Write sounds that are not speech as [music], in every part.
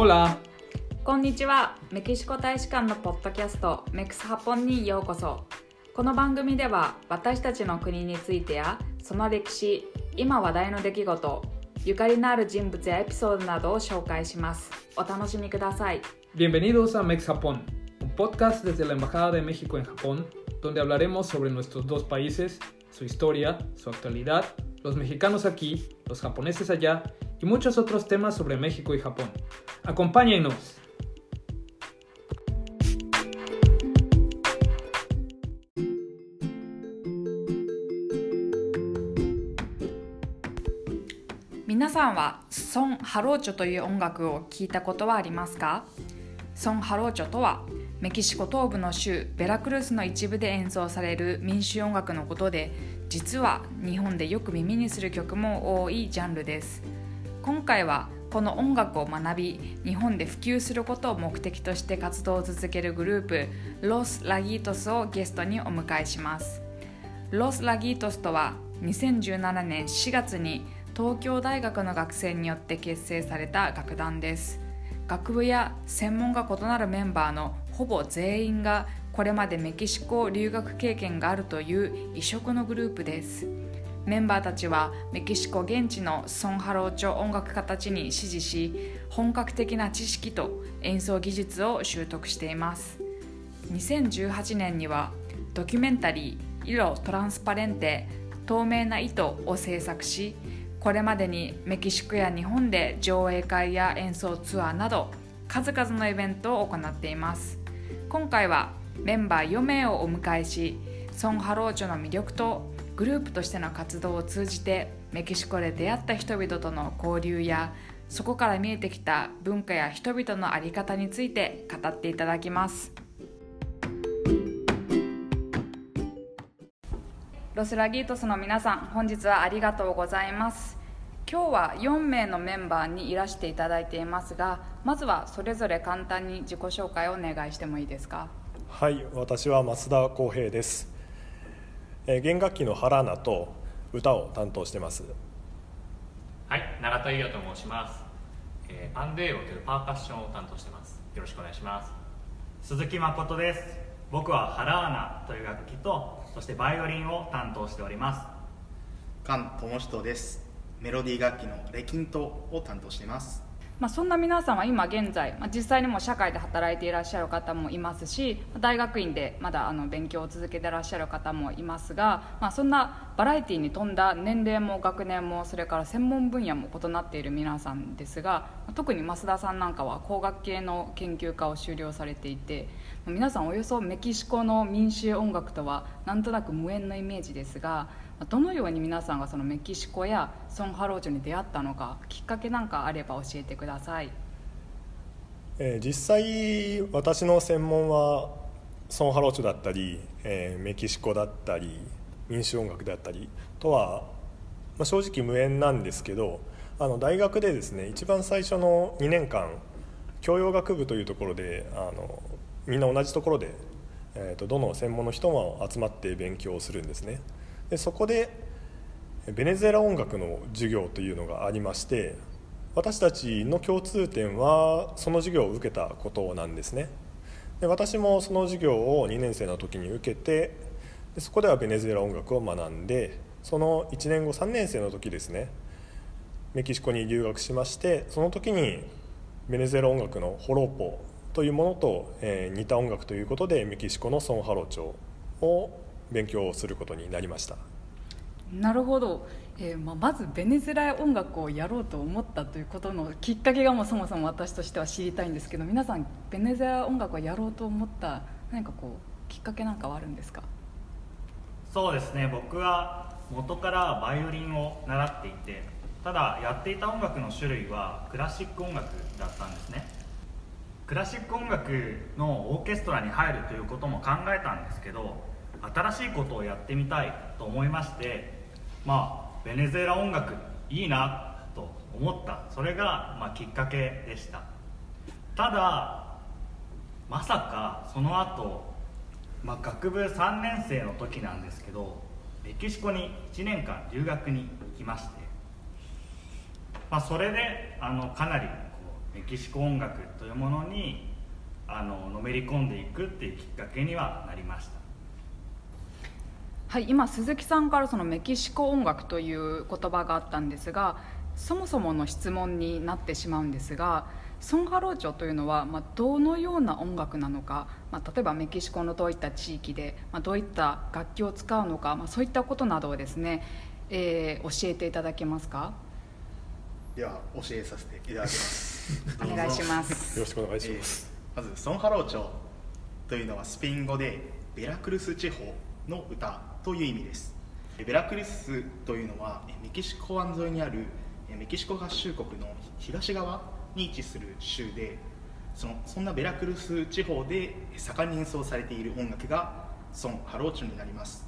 Hola! こんにちはメキシコ大使館のポッドキャストメクスハポンにようこそこの番組では私たちの国についてやその歴史今話題の出来事ゆかりのある人物やエピソードなどを紹介しますお楽しみください Bienvenidos a Mex Japón, un podcast desde la Embajada de México en Japón, donde hablaremos sobre nuestros dos países, su historia, su actualidad, los mexicanos aquí, los japoneses allá y muchos otros temas sobre México y Japón. Acompáñenos. 皆さんはソン・ハローチョという音楽を聞いたことはありますかソン・ハローチョとはメキシコ東部の州ベラクルスの一部で演奏される民衆音楽のことで実は日本でよく耳にする曲も多いジャンルです今回はこの音楽を学び日本で普及することを目的として活動を続けるグループロス・ラギートスをゲストにお迎えします。ロス・ラギートスとは2017年4月に東京大学の学生によって結成された楽団です。学部や専門が異なるメンバーのほぼ全員がこれまでメキシコ留学経験があるという異色のグループです。メンバーたちはメキシコ現地のソンハローチョ音楽家たちに師事し本格的な知識と演奏技術を習得しています。2018年にはドキュメンタリー「色トランスパレンテ透明な糸」を制作しこれまでにメキシコや日本で上映会や演奏ツアーなど数々のイベントを行っています。今回はメンバー4名をお迎えしソン・ハローチョの魅力とグループとしての活動を通じてメキシコで出会った人々との交流やそこから見えてきた文化や人々の在り方について語っていただきます。ロスラギートスの皆さん本日はありがとうございます。今日は4名のメンバーにいらしていただいていますがまずはそれぞれ簡単に自己紹介をお願いしてもいいですか？はい私は増田光平です。弦楽器のハラーナと歌を担当してます。はい、永田優也と申します、えーパンデーロというパーカッションを担当してます。よろしくお願いします。鈴木誠です。僕はハラーナという楽器とそしてバイオリンを担当しております。菅智人です。メロディー楽器のレキントを担当していますまあ、そんな皆さんは今現在、まあ、実際にも社会で働いていらっしゃる方もいますし大学院でまだあの勉強を続けていらっしゃる方もいますが、まあ、そんなバラエティーに富んだ年齢も学年もそれから専門分野も異なっている皆さんですが特に増田さんなんかは工学系の研究科を修了されていて皆さんおよそメキシコの民衆音楽とはなんとなく無縁のイメージですがどのように皆さんがそのメキシコやソン・ハローチョに出会ったのかきっかけなんかあれば教えてください。えー実際私の専門はソン・ハローチョだったり、えーメキシコだったり民衆音楽だったりとは、まあ、正直無縁なんですけどあの大学でですね一番最初の2年間教養学部というところであのみんな同じところで、えーとどの専門の人も集まって勉強するんですね。でそこでベネズエラ音楽の授業というのがありまして私たちの共通点はその授業を受けたことなんですね。で私もその授業を2年生の時に受けてでそこではベネズエラ音楽を学んでその1年後3年生の時ですねメキシコに留学しましてその時にベネズエラ音楽のホローポというものと、えー似た音楽ということでメキシコのソン・ハロチョを勉強することになりました。なるほど、えーまあ、まずベネズエラ音楽をやろうと思ったということのきっかけがもうそもそも私としては知りたいんですけど皆さんベネズエラ音楽をやろうと思った何かこうきっかけなんかはあるんですか？そうですね。僕は元からバイオリンを習っていてただやっていた音楽の種類はクラシック音楽だったんですねクラシック音楽のオーケストラに入るということも考えたんですけど新しいことをやってみたいと思いましてまあベネズエラ音楽いいなと思った。それが、まあ、きっかけでした。ただまさかその後まあ、学部3年生の時なんですけどメキシコに1年間留学に行きまして、まあ、それであのかなりメキシコ音楽というものにあののめり込んでいくっていうきっかけにはなりました。はい今鈴木さんからそのメキシコ音楽という言葉があったんですがそもそもの質問になってしまうんですがソンハローチョというのは、まあ、どのような音楽なのか、まあ、例えばメキシコのどういった地域で、まあ、どういった楽器を使うのか、まあ、そういったことなどをですね、えー教えていただけますか？では教えさせていただきますお願いします。よろしくお願いします、えーまずソンハローチョというのはスペイン語でベラクルス地方の歌という意味です。ベラクルスというのはえメキシコ湾沿いにあるえメキシコ合衆国の東側に位置する州でそのそんなベラクルス地方で盛んに演奏されている音楽がソンハローチョになります。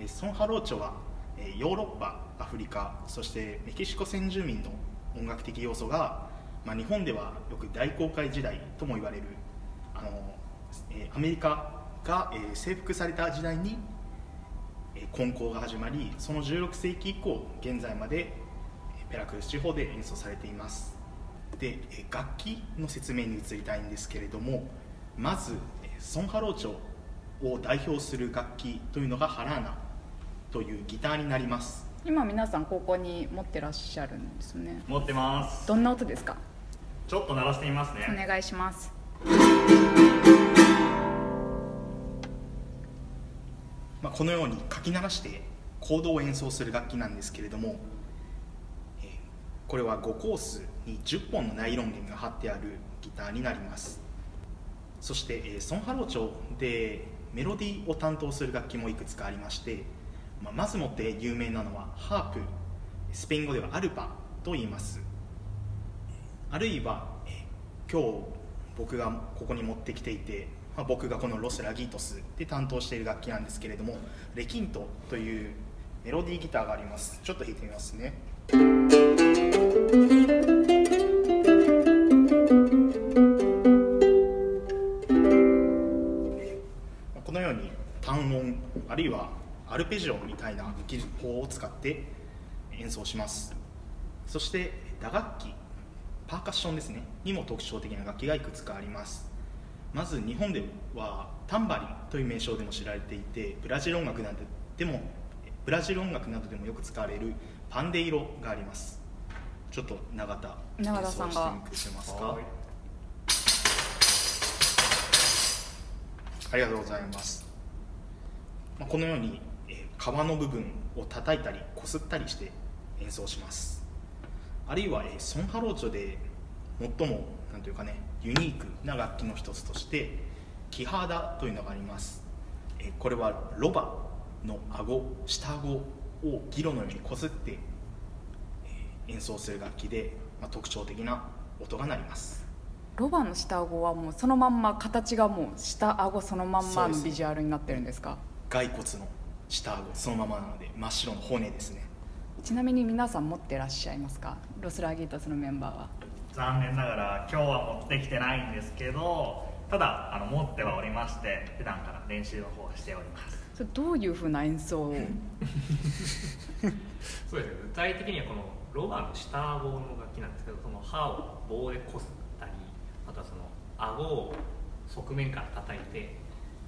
えソンハローチョはえヨーロッパアフリカそしてメキシコ先住民の音楽的要素が、まあ、日本ではよく大航海時代とも言われるあの、えーアメリカが、えー征服された時代に、えー、混交が始まりその16世紀以降現在までえーペラクルス地方で演奏されています。で、えー楽器の説明に移りたいんですけれどもまず、えーソンハローチョを代表する楽器というのがハラーナというギターになります。今皆さんここに持ってらっしゃるんですね。持ってます。どんな音ですか？ちょっと鳴らしてみますね。お願いします。まあ、このように書き鳴らしてコードを演奏する楽器なんですけれども、えーこれは5コースに10本のナイロン弦が貼ってあるギターになります。そして、えーソン・ハローチョでメロディーを担当する楽器もいくつかありまして、まあ、まずもって有名なのはハープスペイン語では arpa と言いますあるいは、え今日僕がここに持ってきていて、まあ、僕がこのロス・ラギートスで担当している楽器なんですけれどもレキントというメロディーギターがあります。ちょっと弾いてみますね。このように単音あるいはアルペジオみたいな技法を使って演奏します。そして打楽器。パーカッションですね。にも特徴的な楽器がいくつかあります。まず日本ではタンバリンという名称でも知られていてブラジル音楽などでもブラジル音楽などでもよく使われるパンデイロがあります。ちょっと永田永田さんが。演奏してみてくれますか？はい。ありがとうございます、まあ、このように、えー皮の部分を叩いたりこすったりして演奏しますあるいは、えーソンハローチョで最もなんというかねユニークな楽器の一つとしてキハダというのがあります、えーこれはロバの顎下顎をギロのようにこすって、えー演奏する楽器で、まあ、特徴的な音が鳴ります。ロバの下顎はもうそのまんま形がもう下顎そのまんまのビジュアルになってるんですか？骸骨の下顎そのままなので真っ白の骨ですねちなみに皆さん持ってらっしゃいますか？ロスラギートスのメンバーは。残念ながら今日は持ってきてないんですけどただあの持ってはおりまして普段から練習の方はしております。それどういうふうな演奏を？[laughs] そうですね。具体的にはこのロバの下顎の楽器なんですけどその歯を棒でこすったりあとはその顎を側面から叩いて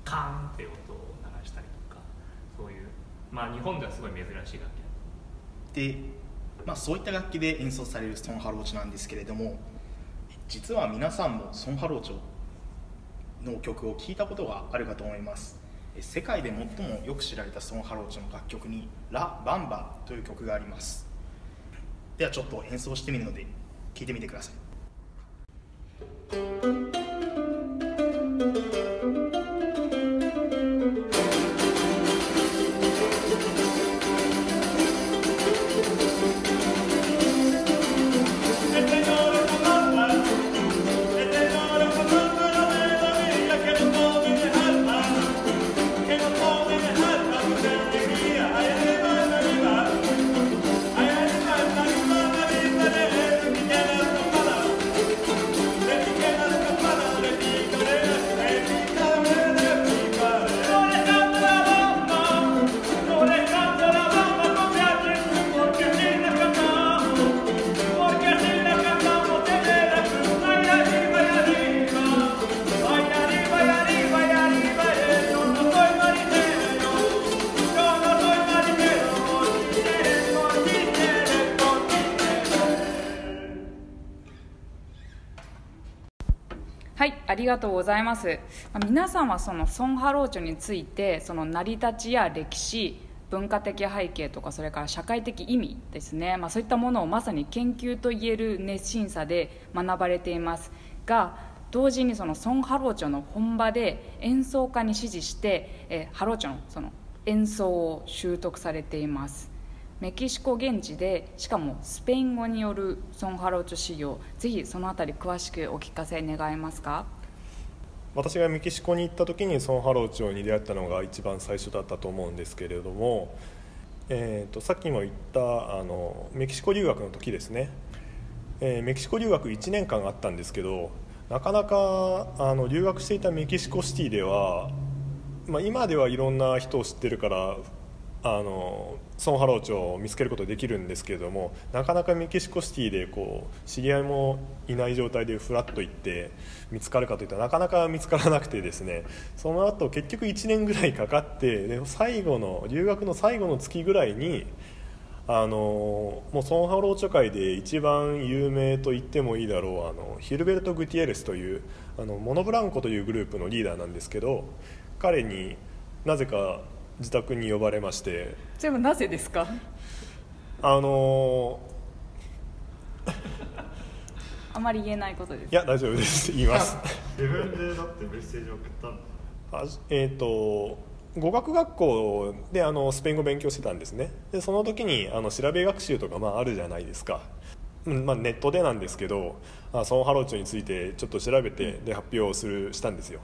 カーンっていう音を流したりとかそういうまあ日本ではすごい珍しい楽器で、まあ、そういった楽器で演奏されるソン・ハローチョなんですけれども実は皆さんもソン・ハローチョの曲を聴いたことがあるかと思います。世界で最もよく知られたソン・ハローチョの楽曲に「ラ・バンバ」という曲があります。ではちょっと演奏してみるので聴いてみてください。ありがとうございます。ま皆さんはそのソン・ハローチョについてその成り立ちや歴史、文化的背景とかそれから社会的意味ですね、まあ、そういったものをまさに研究といえる熱心さで学ばれています。が同時にそのソン・ハローチョの本場で演奏家に師事して、えハローチョのその演奏を習得されています。メキシコ現地でしかもスペイン語によるソン・ハローチョ修行ぜひそのあたり詳しくお聞かせ願えますか？私がメキシコに行った時にソン・ハローチョに出会ったのが一番最初だったと思うんですけれども、えー、とさっきも言ったあのメキシコ留学の時ですね、えーメキシコ留学1年間あったんですけどなかなかあの留学していたメキシコシティでは、まあ、今ではいろんな人を知ってるからあのソン・ハローチョを見つけることできるんですけれどもなかなかメキシコシティでこう知り合いもいない状態でフラッと行って見つかるかといったらなかなか見つからなくてですねその後結局1年ぐらいかかってで最後の留学の最後の月ぐらいにあのもうソン・ハローチョ界で一番有名と言ってもいいだろうあのヒルベルト・グティエレスというあのモノブランコというグループのリーダーなんですけど彼になぜか自宅に呼ばれまして。全部なぜですか？あのあまり言えないことです。いや大丈夫です。言います。自分でだってメッセージ送ったえっ、と語学学校であのスペイン語勉強してたんですね。でその時にあの調べ学習とかまああるじゃないですか、うんまあ、ネットでなんですけどあソン・ハローチョについてちょっと調べてで発表をするしたんですよ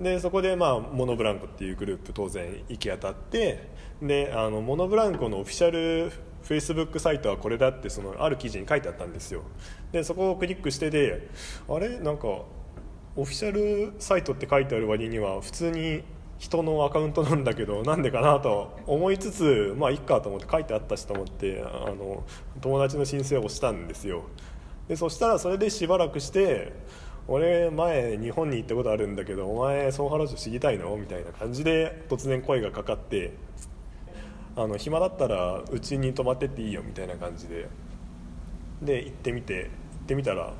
でそこで、まあ、モノブランコっていうグループ当然行き当たってであのモノブランコのオフィシャルフェイスブックサイトはこれだってそのある記事に書いてあったんですよ。でそこをクリックしてであれ？なんかオフィシャルサイトって書いてある割には普通に人のアカウントなんだけどなんでかなと思いつつまあいっかと思って書いてあったしと思ってあの友達の申請をしたんですよ。でそしたらそれでしばらくして俺前日本に行ったことあるんだけどお前ソン・ハローチョ知りたいの？みたいな感じで突然声がかかってあの暇だったらうちに泊まってっていいよみたいな感じで。で行ってみて。行ってみたら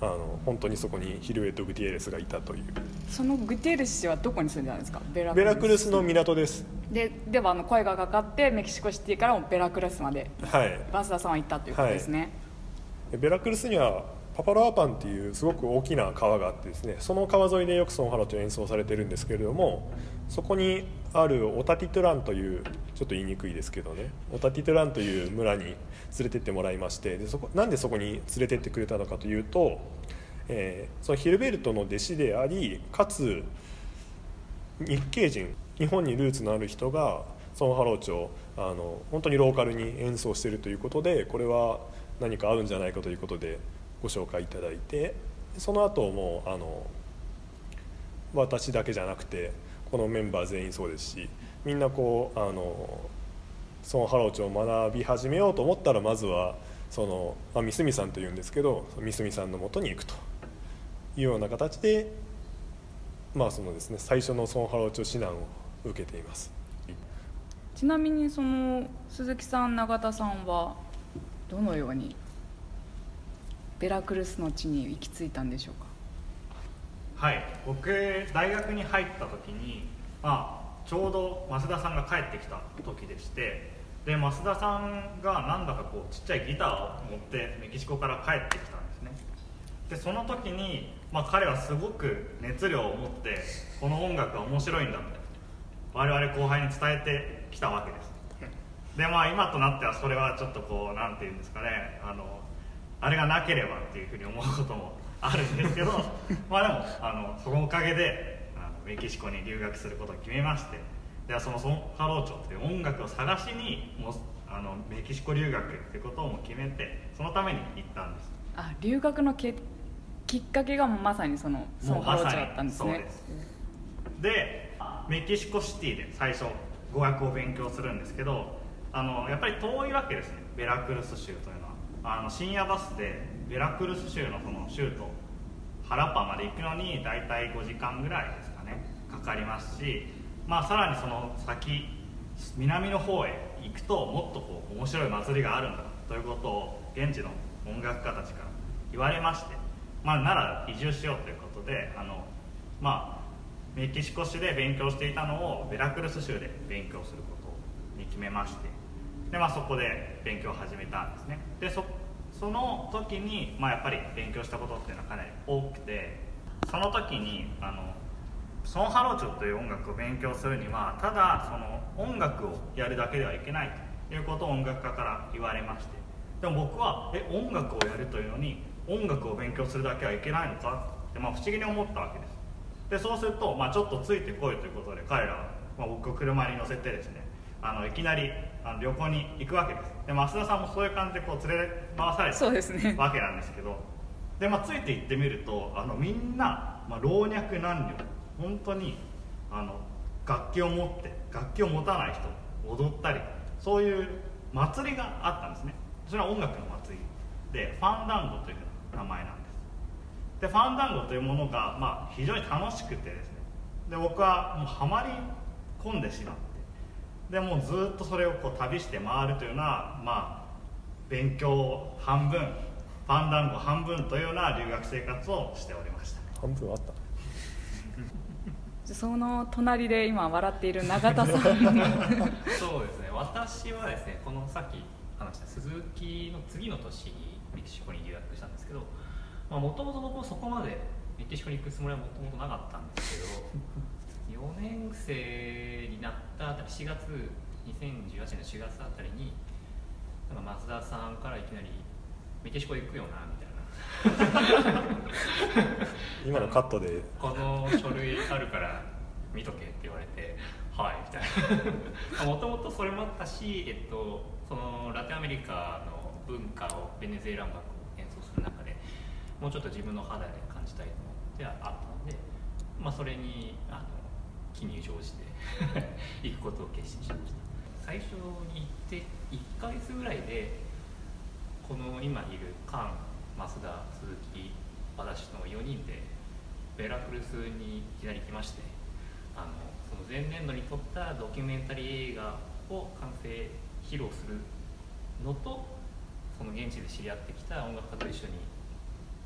あの本当にそこにヒルベルト・グティエレスがいたという。そのグティエレス氏はどこに住んでたんですか？ベラベラクルスの港です。でではあの声がかかってメキシコシティからもベラクルスまで。はい。バスダさんは行ったということですね、でベラクルスにはパパロアパンっていうすごく大きな川があってですねその川沿いでよくソン・ハローチョ演奏されてるんですけれどもそこにあるオタティトゥランというちょっと言いにくいですけどねオタティトゥランという村に連れてってもらいましてでそこなんでそこに連れてってくれたのかというと、えーそのヒルベルトの弟子でありかつ日系人日本にルーツのある人がソン・ハローチョあの本当にローカルに演奏しているということでこれは何か合うんじゃないかということでご紹介いただいてその後もあの私だけじゃなくてこのメンバー全員そうですしみんなこうあのソン・ハローチョを学び始めようと思ったらまずはその、まあ、ミスミさんというんですけどミスミさんのもとに行くと。いうような形でまあそのですね最初のソン・ハローチョ指南を受けています。ちなみにその鈴木さん永田さんはどのようにベラクルスの地に行き着いたんでしょうか？はい僕大学に入った時に、まあ、ちょうど増田さんが帰ってきた時でしてで増田さんがなんだかこうちっちゃいギターを持ってメキシコから帰ってきたんですね。でその時に、まあ、彼はすごく熱量を持ってこの音楽は面白いんだって我々後輩に伝えてきたわけです。でまあ今となってはそれはちょっとこうなんていうんですかねあのあれがなければっていうふうに思うこともあるんですけど [laughs] まあでもあのそのおかげであのメキシコに留学することを決めましてではそのソン・ハローチョっていう音楽を探しにもうあのメキシコ留学っていうことをも決めてそのために行ったんです。あ留学のけきっかけがまさにそのソン・ハローチョだったんですね。そうです。でメキシコシティで最初語学を勉強するんですけどあのやっぱり遠いわけですね。ベラクルス州とあの深夜バスでベラクルス州のその州とハラパまで行くのに大体5時間ぐらいですかねかかりますし、まあ、さらにその先南の方へ行くともっとこう面白い祭りがあるんだということを現地の音楽家たちから言われまして、まあ、奈良移住しようということであの、まあ、メキシコ州で勉強していたのをベラクルス州で勉強することに決めましてで、まあ、そこで勉強を始めたんですね。でそその時に、まあ、やっぱり勉強したことっていうのはかなり多くてその時にあのソン・ハローチョという音楽を勉強するにはただその音楽をやるだけではいけないということを音楽家から言われましてでも僕はえ音楽をやるというのに音楽を勉強するだけはいけないのか？って、まあ、不思議に思ったわけです。でそうすると、まあ、ちょっとついてこいということで彼らは、まあ、僕を車に乗せてですねあのいきなりあの旅行に行くわけです。で増田さんもそういう感じでこう連れ回されそうですね。たわけなんですけどで、まあ、ついて行ってみるとあのみんな、まあ、老若男女本当にあの楽器を持って楽器を持たない人踊ったりそういう祭りがあったんですね。それは音楽の祭りでファンダンゴという名前なんです。でファンダンゴというものが、まあ、非常に楽しくてですね。で僕はもうハマり込んでしまってでもうずっとそれをこう旅して回るというような、まあ、勉強半分ファンダンゴ半分というような留学生活をしておりました。半分あった。その隣で今笑っている永田さん。[laughs] そうですね。私はですねこのさっき話した鈴木の次の年にメキシコに留学したんですけどもともと僕もそこまでメキシコに行くつもりはもともとなかったんですけど4年生になったあたり4月2018年の4月あたりになんか松田さんからいきなり「メキシコ行くよな」みたいな。今のカットで。この書類あるから見とけって言われてはいみたいな。もともとそれもあったし、えっと、そのラテンアメリカの文化をベネズエラン楽を演奏する中でもうちょっと自分の肌で感じたいのではあったので、まあ、それにあの気に乗じて行くことを決心しました。最初に行って1ヶ月ぐらいでこの今いるカン増田鈴木私の4人でベラクルスにいきなり来ましてあのその前年度に撮ったドキュメンタリー映画を完成披露するのとその現地で知り合ってきた音楽家と一緒に、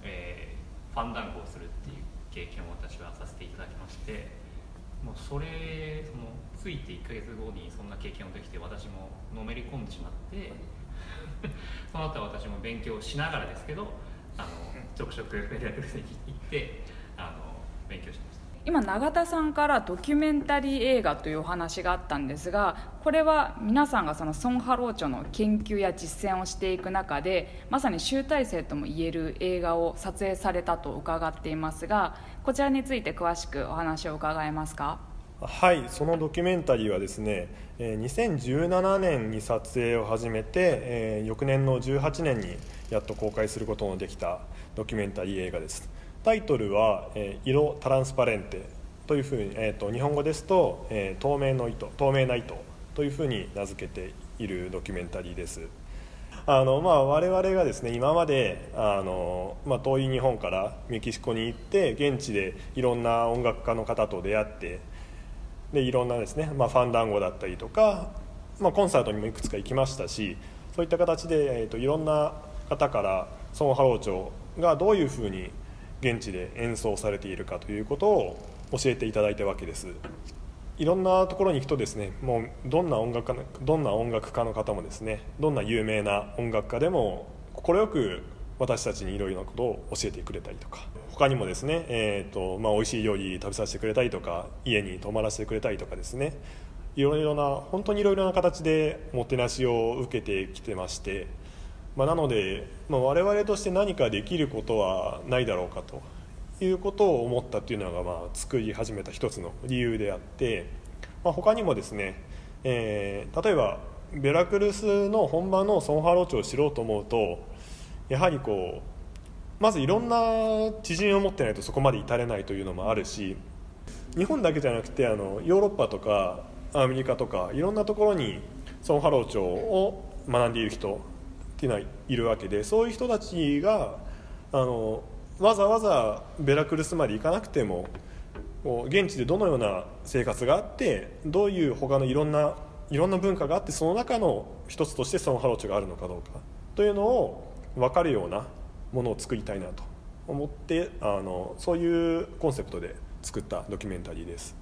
えー、ファンダンゴをするっていう経験を私はさせていただきましてもうそれそのついて1ヶ月後にそんな経験をできて私ものめり込んでしまって [laughs] その後は私も勉強しながらですけどあのちょくちょくメディアクルスに行ってあの勉強しました今永田さんからドキュメンタリー映画というお話があったんですがこれは皆さんがそのソン・ハローチョの研究や実践をしていく中でまさに集大成ともいえる映画を撮影されたと伺っていますがこちらについて詳しくお話を伺えますか？はいそのドキュメンタリーはですね2017年に撮影を始めて翌年の18年にやっと公開することのできたドキュメンタリー映画です。タイトルは「色トランスパレンテ」というふうに、えーと、日本語ですと、え、透明の糸透明な糸というふうに名付けているドキュメンタリーです。あの、まあ、我々がですね今まであの、まあ、遠い日本からメキシコに行って現地でいろんな音楽家の方と出会ってでいろんなですね、まあ、ファンダンゴだったりとか、まあ、コンサートにもいくつか行きましたしそういった形で、えーと、いろんな方からソン・ハローチョがどういうふうに現地で演奏されているかということを教えていただいたわけです。いろんなところに行くとですねもうどんな音楽家のどんな音楽家の方もですねどんな有名な音楽家でも快く私たちにいろいろなことを教えてくれたりとか他にもですね、えーとまあ、美味しい料理食べさせてくれたりとか家に泊まらせてくれたりとかですねいろいろな本当にいろいろな形でもてなしを受けてきてましてまあ、なので、まあ、我々として何かできることはないだろうかということを思ったというのが、まあ、作り始めた一つの理由であって、まあ、他にもですね、えー、例えばベラクルスの本場のソンハローチョを知ろうと思うとやはりこうまずいろんな知人を持ってないとそこまで至れないというのもあるし日本だけじゃなくてあのヨーロッパとかアメリカとかいろんなところにソンハローチョを学んでいる人っていうのはいるわけでそういう人たちがあのわざわざベラクルスまで行かなくても現地でどのような生活があってどういう他のいろんないろんな文化があってその中の一つとしてそのハローチョがあるのかどうかというのを分かるようなものを作りたいなと思ってあのそういうコンセプトで作ったドキュメンタリーです。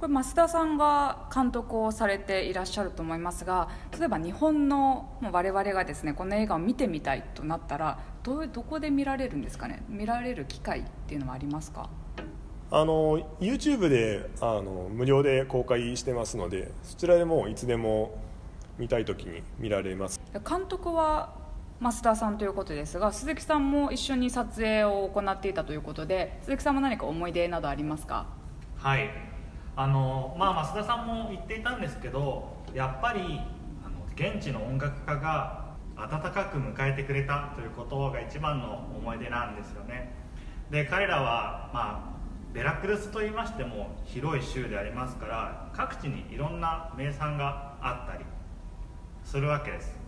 これ増田さんが監督をされていらっしゃると思いますが例えば日本のもう我々がですねこの映画を見てみたいとなったらどうどこで見られるんですかね？見られる機会っていうのはありますか？あの YouTube であの無料で公開してますのでそちらでもいつでも見たい時に見られます。監督は増田さんということですが鈴木さんも一緒に撮影を行っていたということで鈴木さんも何か思い出などありますか？はいあのまあ増田さんも言っていたんですけどやっぱりあの現地の音楽家が温かく迎えてくれたということが一番の思い出なんですよね。で彼らはまあベラクルスといいましても広い州でありますから各地にいろんな名産があったりするわけです。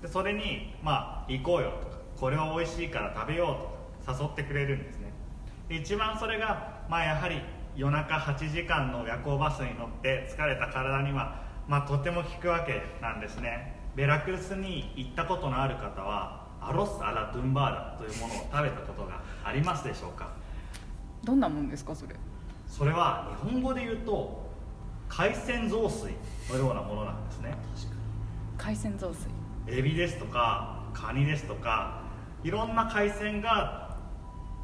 でそれにまあ行こうよとかこれは美味しいから食べようとか誘ってくれるんですね。一番それがまあやはり夜中8時間の夜行バスに乗って疲れた体には、まあ、とても効くわけなんですね。ベラクルスに行ったことのある方はアロス・アラ・ドゥンバーダというものを食べたことがありますでしょうか？どんなもんですかそれ？それは日本語で言うと海鮮雑炊のようなものなんですね。海鮮雑炊。エビですとかカニですとかいろんな海鮮が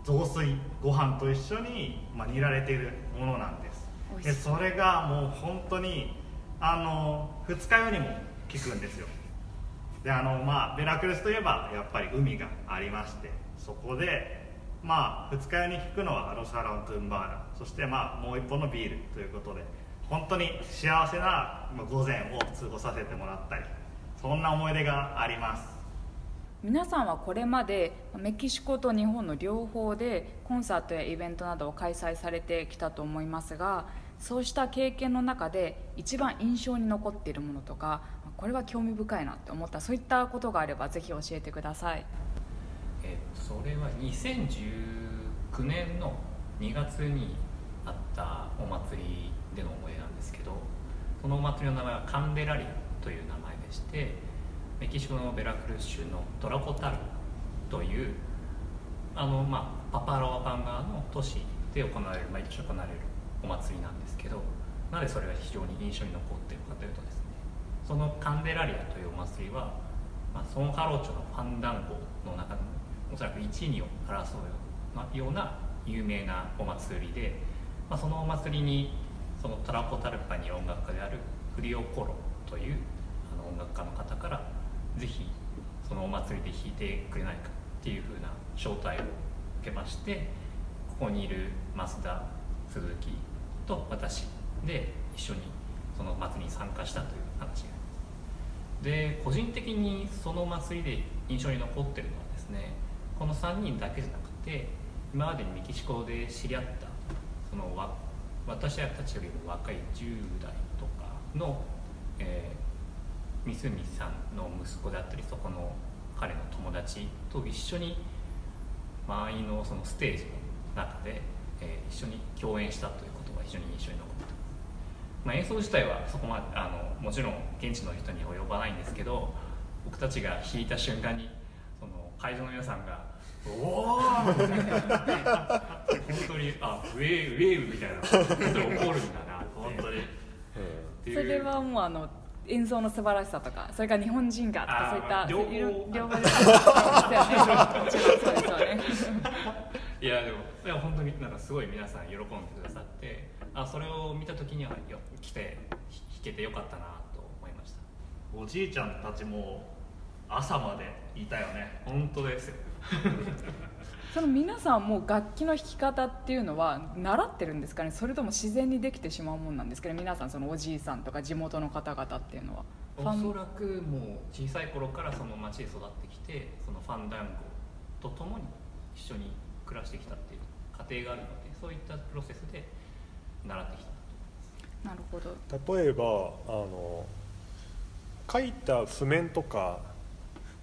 雑炊ご飯と一緒に、まあ、煮られているものなんです。でそれがもう本当にあの二日酔いにも効くんですよ。であのまあベラクルスといえばやっぱり海がありましてそこでまあ二日酔いに効くのはアロサラントゥンバーラ。そしてまあもう一本のビールということで本当に幸せな午前を過ごさせてもらったりそんな思い出があります皆さんはこれまでメキシコと日本の両方でコンサートやイベントなどを開催されてきたと思いますがそうした経験の中で一番印象に残っているものとかこれは興味深いなって思ったそういったことがあればぜひ教えてください。えっとそれは2019年の2月にあったお祭りでの思いなんですけどそのお祭りの名前はカンデラリアという名前でしてメキシコのベラクルス州のトラコタルというあの、まあ、パパロアパンガーの都市で行われる毎年行われるお祭りなんですけどなぜそれが非常に印象に残っているかというとですねそのカンデラリアというお祭りは、まあ、ソンハローチョのファンダンゴの中でもおそらく1、2を争うような有名なお祭りで、まあ、そのお祭りにそのトラコタルパニ音楽家であるフリオコロというあの音楽家の方からぜひそのお祭りで弾いてくれないかっていうふうな招待を受けましてここにいる増田鈴木と私で一緒にその祭りに参加したという話がで個人的にその祭りで印象に残ってるのはですねこの3人だけじゃなくて今までにメキシコで知り合ったそのわ私たちよりも若い10代とかの、えー、ミスミさんの息子であったりそこの彼の友達と一緒に満員のそのステージの中で、えー、一緒に共演したということが非常に印象に残ってます、まあ、演奏自体はそこまであのもちろん現地の人には及ばないんですけど僕たちが弾いた瞬間にその会場の皆さんが「おお!」本当にあウェーウェーブみたいな本当に怒るんだな本当に。っていう。それはもうあの演奏の素晴らしさとかそれから日本人がとかあそういった両方。両方ですよね。もちろんそうですよね。いやでもいや本当になんかすごい皆さん喜んでくださってあそれを見た時にはよ来てひ弾けてよかったなと思いました。おじいちゃんたちも朝までいたよね。本当ですよその皆さんも楽器の弾き方っていうのは習ってるんですかね？それとも自然にできてしまうもんなんですかね？皆さんそのおじいさんとか地元の方々っていうのは。おそらくもう小さい頃からその町で育ってきてそのファンダンゴと共に一緒に暮らしてきたっていう家庭があるのでそういったプロセスで習ってきたなるほど。例えばあの書いた譜面とか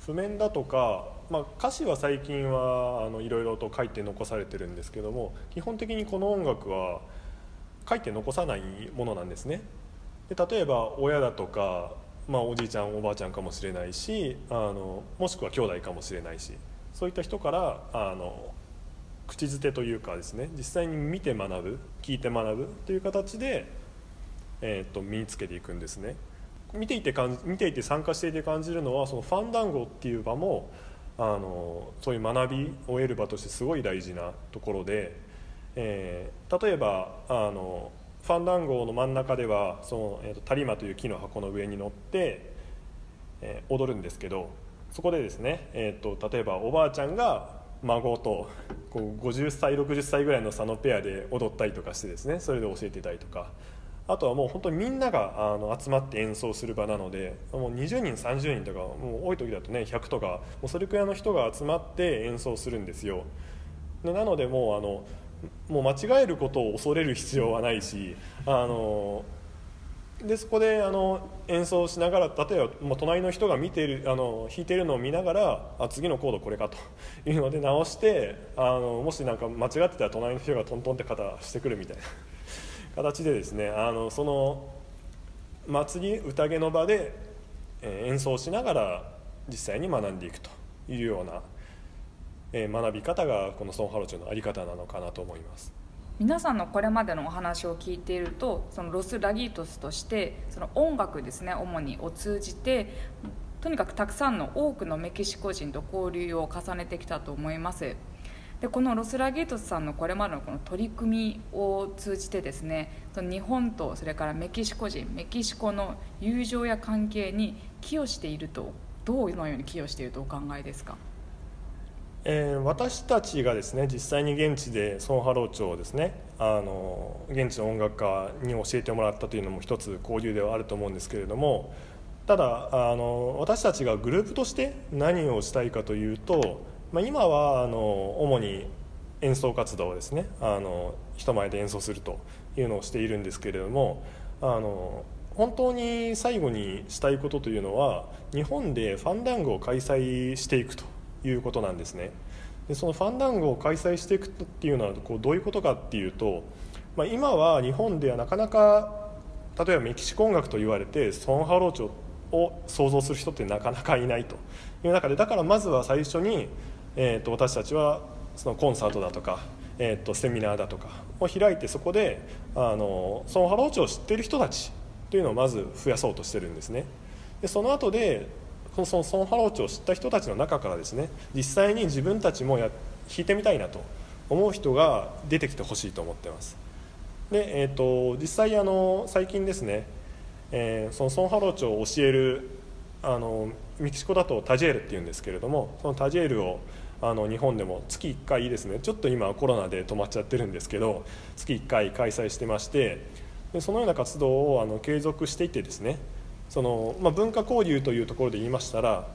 譜面だとか、まあ、歌詞は最近はいろいろと書いて残されてるんですけども基本的にこの音楽は書いて残さないものなんですね。で例えば親だとか、まあ、おじいちゃんおばあちゃんかもしれないしあのもしくは兄弟かもしれないしそういった人からあの口づてというかですね実際に見て学ぶ聞いて学ぶという形で、えー、と身につけていくんですね。見ていて感見ていて参加していて感じるのはそのファンダンゴっていう場もあのそういう学びを得る場としてすごい大事なところで、えー、例えばあのファンダンゴの真ん中ではその、えーと、タリマという木の箱の上に乗って、えー、踊るんですけどそこでですね、えーと、例えばおばあちゃんが孫とこう50歳60歳ぐらいの差のペアで踊ったりとかしてですねそれで教えてたりとか。あとはもう本当にみんながあの集まって演奏する場なのでもう20人30人とかもう多い時だとね100とかもうそれくらいの人が集まって演奏するんですよ。でなのでもうあのもう間違えることを恐れる必要はないしあのでそこであの演奏しながら例えばもう隣の人が見ているあの弾いてるのを見ながらあ次のコードこれかと [laughs] いうので直してあのもし何か間違ってたら隣の人がトントンって肩してくるみたいな。形でですねあのその祭り宴の場で、演奏しながら実際に学んでいくというような、学び方がこのソン・ハロチョの在り方なのかなと思います。皆さんのこれまでのお話を聞いているとそのロス・ラギートスとしてその音楽ですね主にを通じてとにかくたくさんの多くのメキシコ人と交流を重ねてきたと思いますでこのロス・ラゲートスさんのこれまでのこの取り組みを通じてですね日本とそれからメキシコ人メキシコの友情や関係に寄与しているとどのように寄与しているとお考えですか？えー、私たちがですね実際に現地でソン・ハローチョをですねあの現地の音楽家に教えてもらったというのも一つ交流ではあると思うんですけれどもただあの私たちがグループとして何をしたいかというとまあ、今はあの主に演奏活動ですね。あの人前で演奏するというのをしているんですけれどもあの本当に最後にしたいことというのは日本でファンダンゴを開催していくということなんですね。でそのファンダンゴを開催していくっていうのはこうどういうことかっていうと、まあ、今は日本ではなかなか例えばメキシコ音楽と言われてソン・ハローチョを想像する人ってなかなかいないという中でだからまずは最初にえーと、私たちはそのコンサートだとか、えーと、セミナーだとかを開いてそこであのそのハローチョを知っている人たちというのをまず増やそうとしてるんですね。でその後でそのその jarocho を知った人たちの中からですね実際に自分たちもや弾いてみたいなと思う人が出てきてほしいと思ってます。で、えーと、実際あの最近ですね、えー、その son jarocho を教えるあのメキシコだと taller っていうんですけれどもその taller をあの日本でも月1回ですねちょっと今コロナで止まっちゃってるんですけど月1回開催してましてでそのような活動をあの継続していてですねその、まあ、文化交流というところで言いましたら、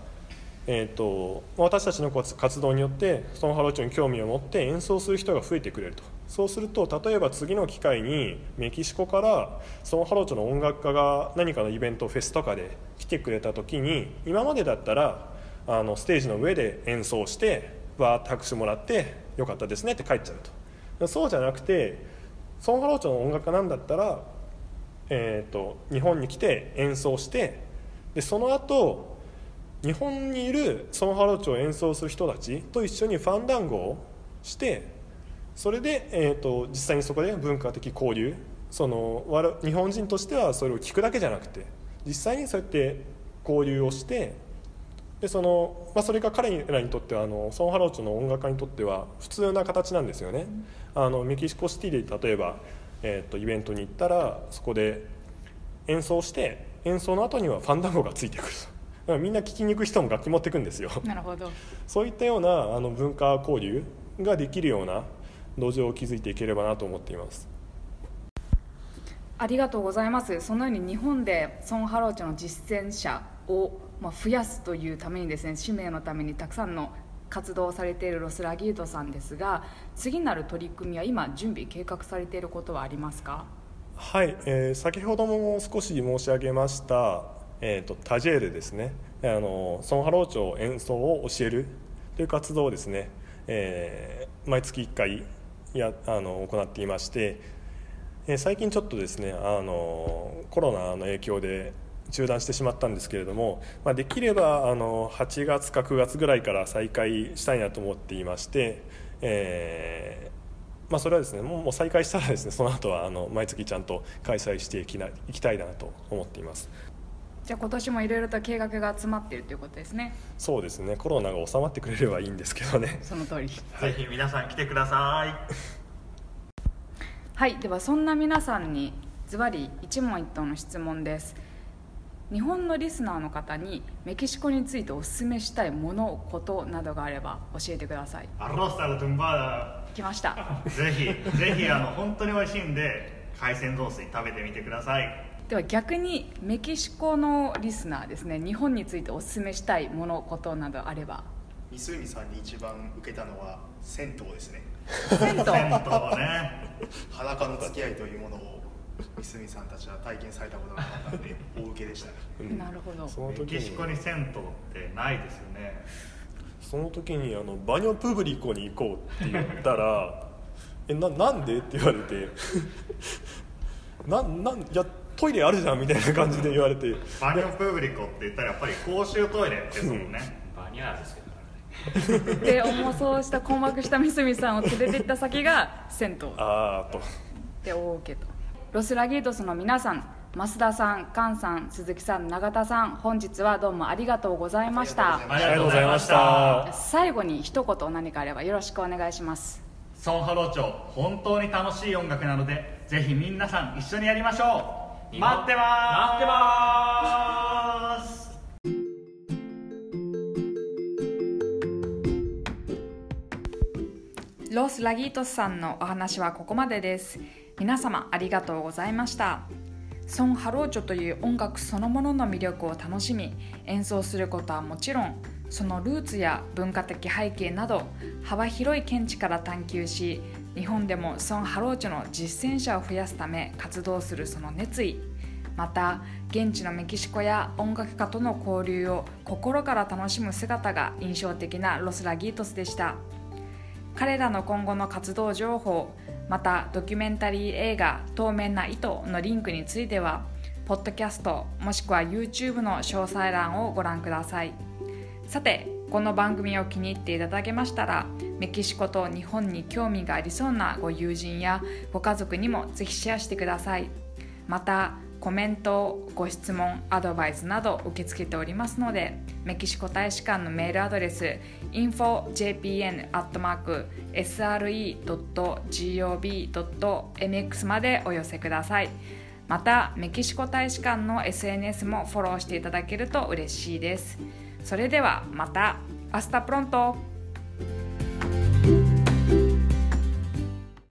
えーと、私たちの活動によってそのハローチョに興味を持って演奏する人が増えてくれると。そうすると例えば次の機会にメキシコからそのハローチョの音楽家が何かのイベントフェスとかで来てくれた時に今までだったらあのステージの上で演奏してわーって拍手もらってよかったですねって帰っちゃうと。そうじゃなくて son jarocho の音楽家なんだったら、えーと、日本に来て演奏してでその後日本にいる son jarocho を演奏する人たちと一緒にファンダンゴをしてそれで、えーと、実際にそこで文化的交流その日本人としてはそれを聞くだけじゃなくて実際にそうやって交流をしてでその、まあ、それが彼らにとってはあの son jarocho の音楽家にとっては普通な形なんですよね、あのメキシコシティで例えば、えーと、イベントに行ったらそこで演奏して演奏の後にはファンダンゴがついてくる。とみんな聴きに行く人も楽器持ってくんですよ。なるほど。そういったようなあの文化交流ができるような土壌を築いていければなと思っています。ありがとうございます。そのように日本でソン・ハローチョの実践者をまあ、増やすというためにですね使命のためにたくさんの活動をされているロス・ラギートスさんですが次なる取り組みは今準備計画されていることはありますか？はい、えー、先ほども少し申し上げました、えーと、 taller ですね。あのソン・ハロー町演奏を教えるという活動をですね、えー、毎月1回やあの行っていまして、えー、最近ちょっとですねあのコロナの影響で中断してしまったんですけれども、まあ、できればあの8月か9月ぐらいから再開したいなと思っていまして、えーまあ、それはですねもう再開したらですねその後はあの毎月ちゃんと開催していきないきたいなと思っています。じゃあ今年もいろいろと計画が詰まっているということですね。そうですね。コロナが収まってくれればいいんですけどね。その通り。ぜひ皆さん来てください。はい。ではそんな皆さんにズバリ一問一答の質問です日本のリスナーの方にメキシコについてお勧めしたいものことなどがあれば教えてください。アロスタルトゥンバ来ました。ーダぜひぜひあの本当に美味しいんで海鮮雑炊食べてみてください。では逆にメキシコのリスナーですね日本についてお勧めしたいものことなどあれば。三海さんに一番受けたのは銭湯ですね。銭湯。銭湯ね裸の付き合いというものを三海さんたちは体験されたことがなかったので [laughs] 大受けでした。ねうんなるほど。その時メキシコにに銭湯ってないですよね。その時にあのバニョプブリコに行こうって言ったら「[laughs] えななんで?」って言われて「[laughs] ななんいやトイレあるじゃん」みたいな感じで言われて。バニョプーブリコって言ったらやっぱり公衆トイレですもんね、バニャーですけどねで重そうした困惑した三角さんを連れて行った先が銭湯。ああと。で大受けとロスラギートスの皆さん増田さん菅さん鈴木さん永田さん本日はどうもありがとうございました。ありがとうございました。最後に一言何かあればよろしくお願いします。ソンハロー町本当に楽しい音楽なのでぜひ皆さん一緒にやりましょう。待ってまーす。ロス・ラギートスさんのお話はここまでです皆様ありがとうございました。 son jarocho という音楽そのものの魅力を楽しみ演奏することはもちろんそのルーツや文化的背景など幅広い見地から探求し日本でも son jarocho の実践者を増やすため活動するその熱意また現地のメキシコや音楽家との交流を心から楽しむ姿が印象的なロス・ラギートスでした。彼らの今後の活動情報またドキュメンタリー映画「透明な糸」のリンクについてはポッドキャストもしくは YouTube の詳細欄をご覧ください。さてこの番組を気に入っていただけましたらメキシコと日本に興味がありそうなご友人やご家族にもぜひシェアしてください。またコメントご質問アドバイスなど受け付けておりますのでメキシコ大使館のメールアドレス infojpn.sre.gov.mx までお寄せください。またメキシコ大使館の SNS もフォローしていただけると嬉しいです。それではまた。 Hasta pronto。